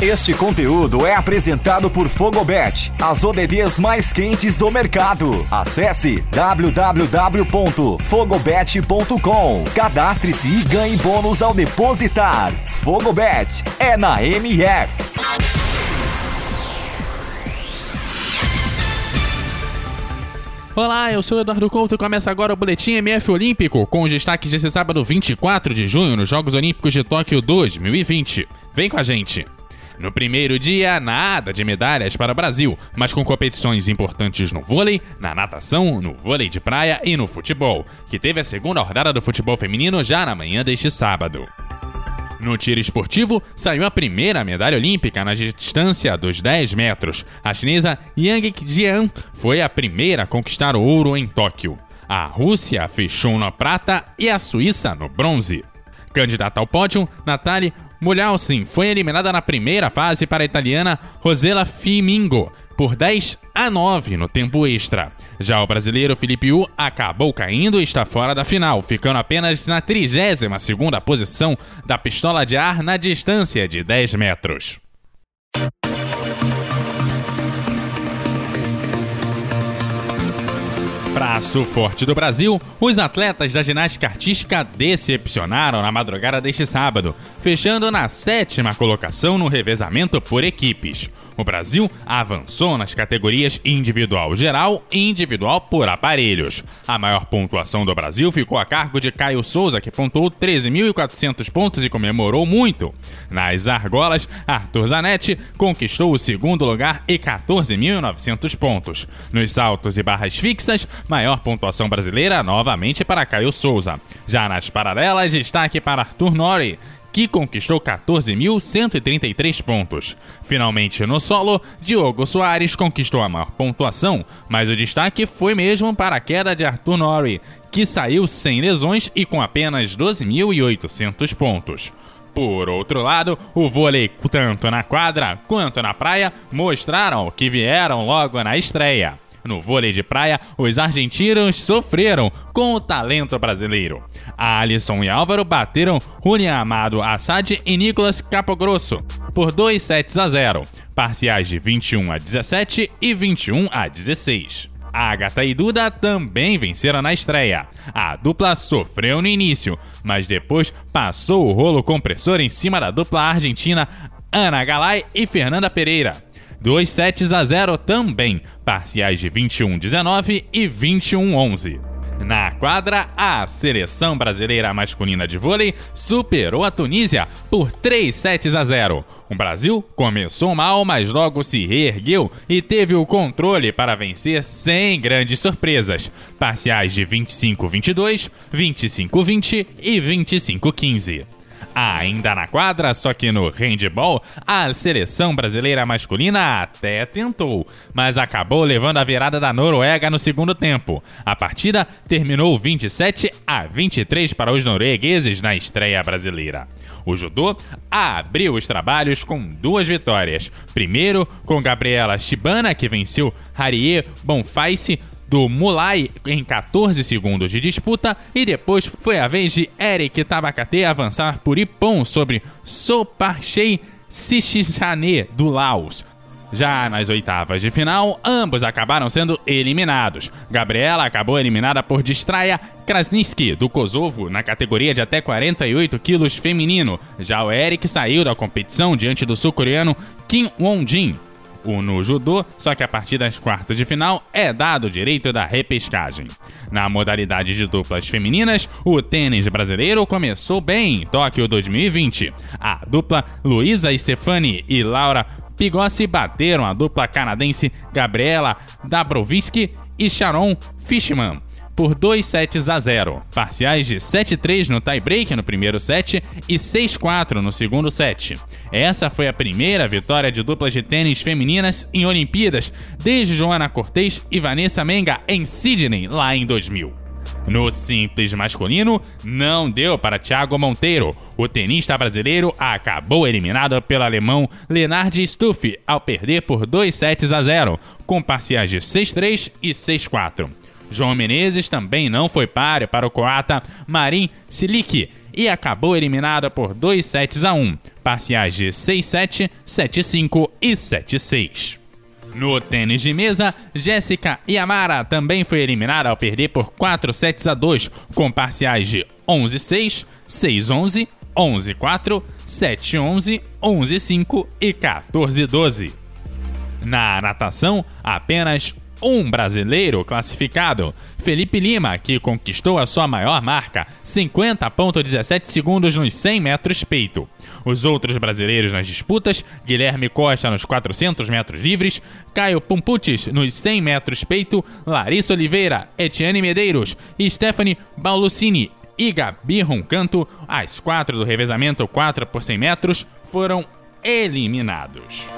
Este conteúdo é apresentado por Fogobet, as ODDs mais quentes do mercado. Acesse www.fogobet.com. Cadastre-se e ganhe bônus ao depositar. Fogobet é na MF. Olá, eu sou o Eduardo Couto e começa agora o Boletim MF Olímpico, com os destaques desse sábado 24 de junho nos Jogos Olímpicos de Tóquio 2020. Vem com a gente! No primeiro dia, nada de medalhas para o Brasil, mas com competições importantes no vôlei, na natação, no vôlei de praia e no futebol, que teve a segunda rodada do futebol feminino já na manhã deste sábado. No tiro esportivo, saiu a primeira medalha olímpica na distância dos 10 metros. A chinesa Yang Jian foi a primeira a conquistar o ouro em Tóquio. A Rússia fechou na prata e a Suíça no bronze. Candidata ao pódio, Natalie Mulhausen foi eliminada na primeira fase para a italiana Rosela Fimingo por 10 a 9 no tempo extra. Já o brasileiro Felipe U acabou caindo e está fora da final, ficando apenas na 32ª posição da pistola de ar na distância de 10 metros. Braço forte do Brasil, os atletas da ginástica artística decepcionaram na madrugada deste sábado, fechando na sétima colocação no revezamento por equipes. O Brasil avançou nas categorias individual geral e individual por aparelhos. A maior pontuação do Brasil ficou a cargo de Caio Souza, que pontuou 13.400 pontos e comemorou muito. Nas argolas, Arthur Zanetti conquistou o segundo lugar e 14.900 pontos. Nos saltos e barras fixas, maior pontuação brasileira novamente para Caio Souza. Já nas paralelas, destaque para Arthur Nori, que conquistou 14.133 pontos. Finalmente, no solo, Diogo Soares conquistou a maior pontuação, mas o destaque foi mesmo para a queda de Arthur Nori, que saiu sem lesões e com apenas 12.800 pontos. Por outro lado, o vôlei, tanto na quadra quanto na praia, mostraram que vieram logo na estreia. No vôlei de praia, os argentinos sofreram com o talento brasileiro. Alisson e Álvaro bateram Julian Amado Assad e Nicolas Capogrosso por 2 sets a 0, parciais de 21 a 17 e 21 a 16. Agatha e Duda também venceram na estreia. A dupla sofreu no início, mas depois passou o rolo compressor em cima da dupla argentina Ana Galay e Fernanda Pereira. 2 sets a 0 também, parciais de 21-19 e 21-11. Na quadra, a seleção brasileira masculina de vôlei superou a Tunísia por 3 sets a 0. O Brasil começou mal, mas logo se reergueu e teve o controle para vencer sem grandes surpresas. Parciais de 25-22, 25-20 e 25-15. Ainda na quadra, só que no handball, a seleção brasileira masculina até tentou, mas acabou levando a virada da Noruega no segundo tempo. A partida terminou 27 a 23 para os noruegueses na estreia brasileira. O judô abriu os trabalhos com duas vitórias. Primeiro, com Gabriela Shibana, que venceu Harie Bonfaice do Mulai em 14 segundos de disputa e depois foi a vez de Eric Tabakate avançar por Ippon sobre Soparchei Sichichane do Laos. Já nas oitavas de final, ambos acabaram sendo eliminados. Gabriela acabou eliminada por Distraia Krasnitsky, do Kosovo, na categoria de até 48 quilos feminino. Já o Eric saiu da competição diante do sul-coreano Kim Won-jin, o no judô, só que a partir das quartas de final é dado o direito da repescagem. Na modalidade de duplas femininas, o tênis brasileiro começou bem em Tóquio 2020. A dupla Luísa Stefani e Laura Pigossi bateram a dupla canadense Gabriela Dabrowski e Sharon Fishman por 2 sets a 0, parciais de 7-3 no tie-break no primeiro set e 6-4 no segundo set. Essa foi a primeira vitória de duplas de tênis femininas em Olimpíadas desde Joana Cortez e Vanessa Menga em Sydney, lá em 2000. No simples masculino, não deu para Thiago Monteiro. O tenista brasileiro acabou eliminado pelo alemão Lenard Stuff ao perder por 2 sets a 0, com parciais de 6-3 e 6-4. João Menezes também não foi páreo para o croata Marin Silic e acabou eliminado por 2 sets a 1, parciais de 6-7, 7-5 e 7-6. No tênis de mesa, Jéssica Yamara também foi eliminada ao perder por 4 sets a 2, com parciais de 11-6, 6-11, 11-4, 7-11, 11-5 e 14-12. Na natação, apenas um brasileiro classificado, Felipe Lima, que conquistou a sua maior marca, 50,17 segundos nos 100 metros peito. Os outros brasileiros nas disputas, Guilherme Costa nos 400 metros livres, Caio Pumputis nos 100 metros peito, Larissa Oliveira, Etienne Medeiros e Stephanie Baulucini e Gabi Roncanto, as quatro do revezamento 4 por 100 metros, foram eliminados.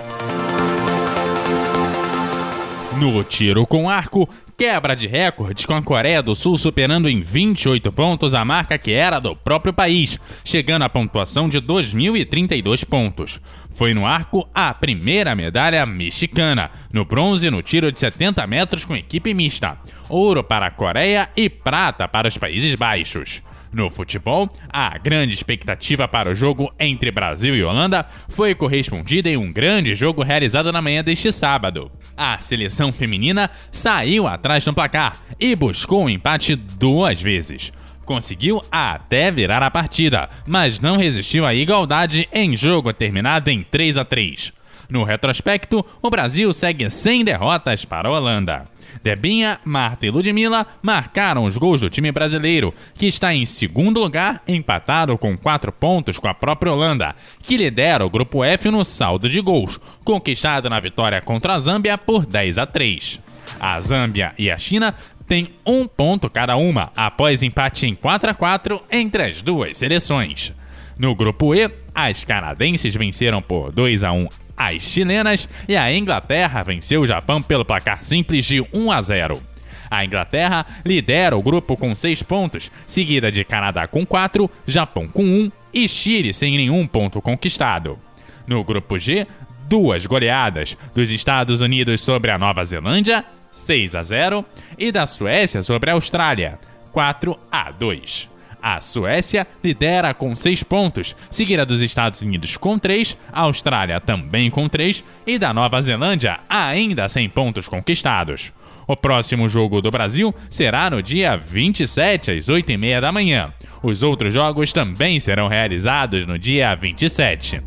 No tiro com arco, quebra de recordes com a Coreia do Sul superando em 28 pontos a marca que era do próprio país, chegando à pontuação de 2.032 pontos. Foi no arco a primeira medalha mexicana, no bronze no tiro de 70 metros com equipe mista, ouro para a Coreia e prata para os Países Baixos. No futebol, a grande expectativa para o jogo entre Brasil e Holanda foi correspondida em um grande jogo realizado na manhã deste sábado. A seleção feminina saiu atrás no placar e buscou o um empate duas vezes. Conseguiu até virar a partida, mas não resistiu à igualdade em jogo terminado em 3 a 3. No retrospecto, o Brasil segue sem derrotas para a Holanda. Debinha, Marta e Ludmilla marcaram os gols do time brasileiro, que está em segundo lugar, empatado com quatro pontos com a própria Holanda, que lidera o grupo F no saldo de gols, conquistado na vitória contra a Zâmbia por 10 a 3. A Zâmbia e a China têm um ponto cada uma, após empate em 4 a 4 entre as duas seleções. No grupo E, as canadenses venceram por 2 a 1 as chilenas e a Inglaterra venceu o Japão pelo placar simples de 1 a 0. A Inglaterra lidera o grupo com 6 pontos, seguida de Canadá com 4, Japão com 1 e Chile sem nenhum ponto conquistado. No grupo G, duas goleadas dos Estados Unidos sobre a Nova Zelândia, 6 a 0, e da Suécia sobre a Austrália, 4 a 2. A Suécia lidera com 6 pontos, seguida dos Estados Unidos com 3, a Austrália também com 3 e da Nova Zelândia ainda sem pontos conquistados. O próximo jogo do Brasil será no dia 27 às 8h30 da manhã. Os outros jogos também serão realizados no dia 27.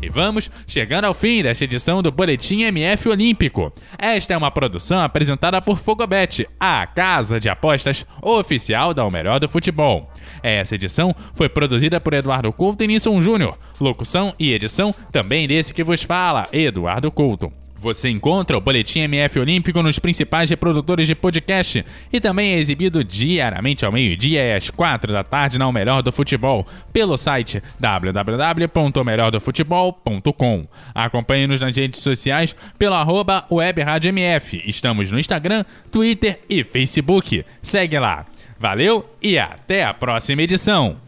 E vamos chegando ao fim desta edição do Boletim MF Olímpico. Esta é uma produção apresentada por Fogobet, a casa de apostas oficial da O Melhor do Futebol. Essa edição foi produzida por Eduardo Couto e Nisson Júnior. Locução e edição também desse que vos fala, Eduardo Couto. Você encontra o Boletim MF Olímpico nos principais reprodutores de podcast e também é exibido diariamente ao meio-dia e às quatro da tarde na O Melhor do Futebol, pelo site www.omelhordofutebol.com. Acompanhe-nos nas redes sociais pelo arroba WebRádioMF. Estamos no Instagram, Twitter e Facebook. Segue lá. Valeu e até a próxima edição!